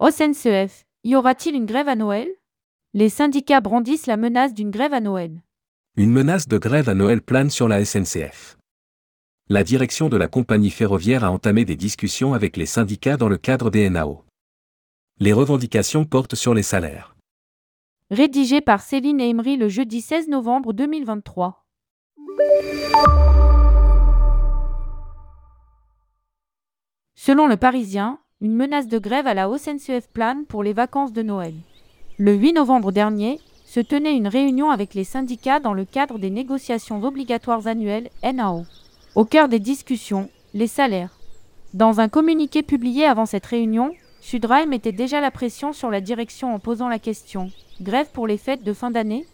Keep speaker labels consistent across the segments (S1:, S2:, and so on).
S1: Au SNCF, y aura-t-il une grève à Noël? Les syndicats brandissent la menace d'une grève à Noël.
S2: Une menace de grève à Noël plane sur la SNCF. La direction de la compagnie ferroviaire a entamé des discussions avec les syndicats dans le cadre des NAO. Les revendications portent sur les salaires.
S1: Rédigé par Céline Emery le jeudi 16 novembre 2023. Selon le Parisien, une menace de grève à la SNCF plane pour les vacances de Noël. Le 8 novembre dernier, se tenait une réunion avec les syndicats dans le cadre des négociations obligatoires annuelles NAO. Au cœur des discussions, les salaires. Dans un communiqué publié avant cette réunion, Sudrail mettait déjà la pression sur la direction en posant la question Grève pour les fêtes de fin d'année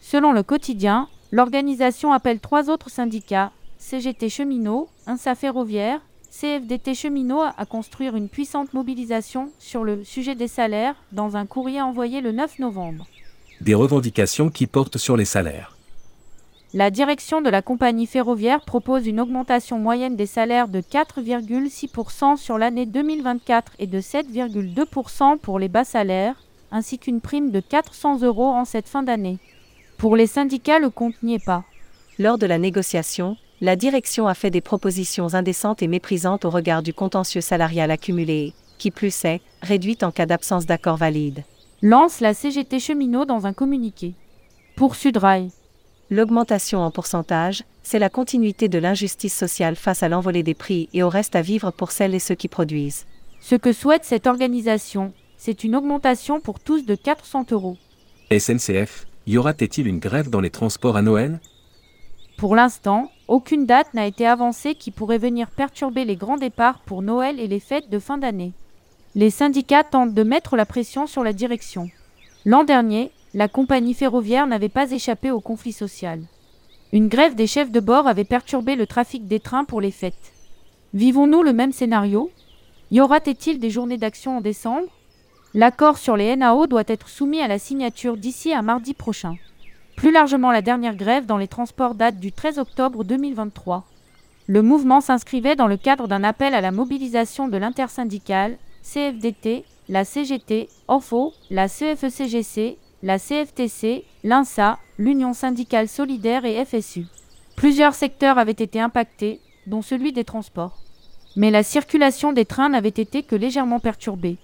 S1: Selon le quotidien, l'organisation appelle trois autres syndicats CGT Cheminots, INSA Ferroviaire, CFDT Cheminots à construire une puissante mobilisation sur le sujet des salaires dans un courrier envoyé le 9 novembre.
S2: Des revendications qui portent sur les salaires.
S1: La direction de la compagnie ferroviaire propose une augmentation moyenne des salaires de 4,6% sur l'année 2024 et de 7,2% pour les bas salaires, ainsi qu'une prime de 400 euros en cette fin d'année. Pour les syndicats, le compte n'y est pas.
S3: Lors de la négociation, la direction a fait des propositions indécentes et méprisantes au regard du contentieux salarial accumulé, qui plus est, réduite en cas d'absence d'accord valide.
S1: Lance la CGT cheminot dans un communiqué. Pour Sudrail.
S3: L'augmentation en pourcentage, c'est la continuité de l'injustice sociale face à l'envolée des prix et au reste à vivre pour celles et ceux qui produisent.
S1: Ce que souhaite cette organisation, c'est une augmentation pour tous de 400 euros.
S2: SNCF, y aura-t-il une grève dans les transports à Noël?
S1: Pour l'instant, aucune date n'a été avancée qui pourrait venir perturber les grands départs pour Noël et les fêtes de fin d'année. Les syndicats tentent de mettre la pression sur la direction. L'an dernier, la compagnie ferroviaire n'avait pas échappé au conflit social. Une grève des chefs de bord avait perturbé le trafic des trains pour les fêtes. Vivons-nous le même scénario? Y aura-t-il des journées d'action en décembre? L'accord sur les NAO doit être soumis à la signature d'ici à mardi prochain. Plus largement, la dernière grève dans les transports date du 13 octobre 2023. Le mouvement s'inscrivait dans le cadre d'un appel à la mobilisation de l'intersyndicale, CFDT, la CGT, OFO, la CFECGC, la CFTC, l'INSA, l'Union syndicale solidaire et FSU. Plusieurs secteurs avaient été impactés, dont celui des transports. Mais la circulation des trains n'avait été que légèrement perturbée.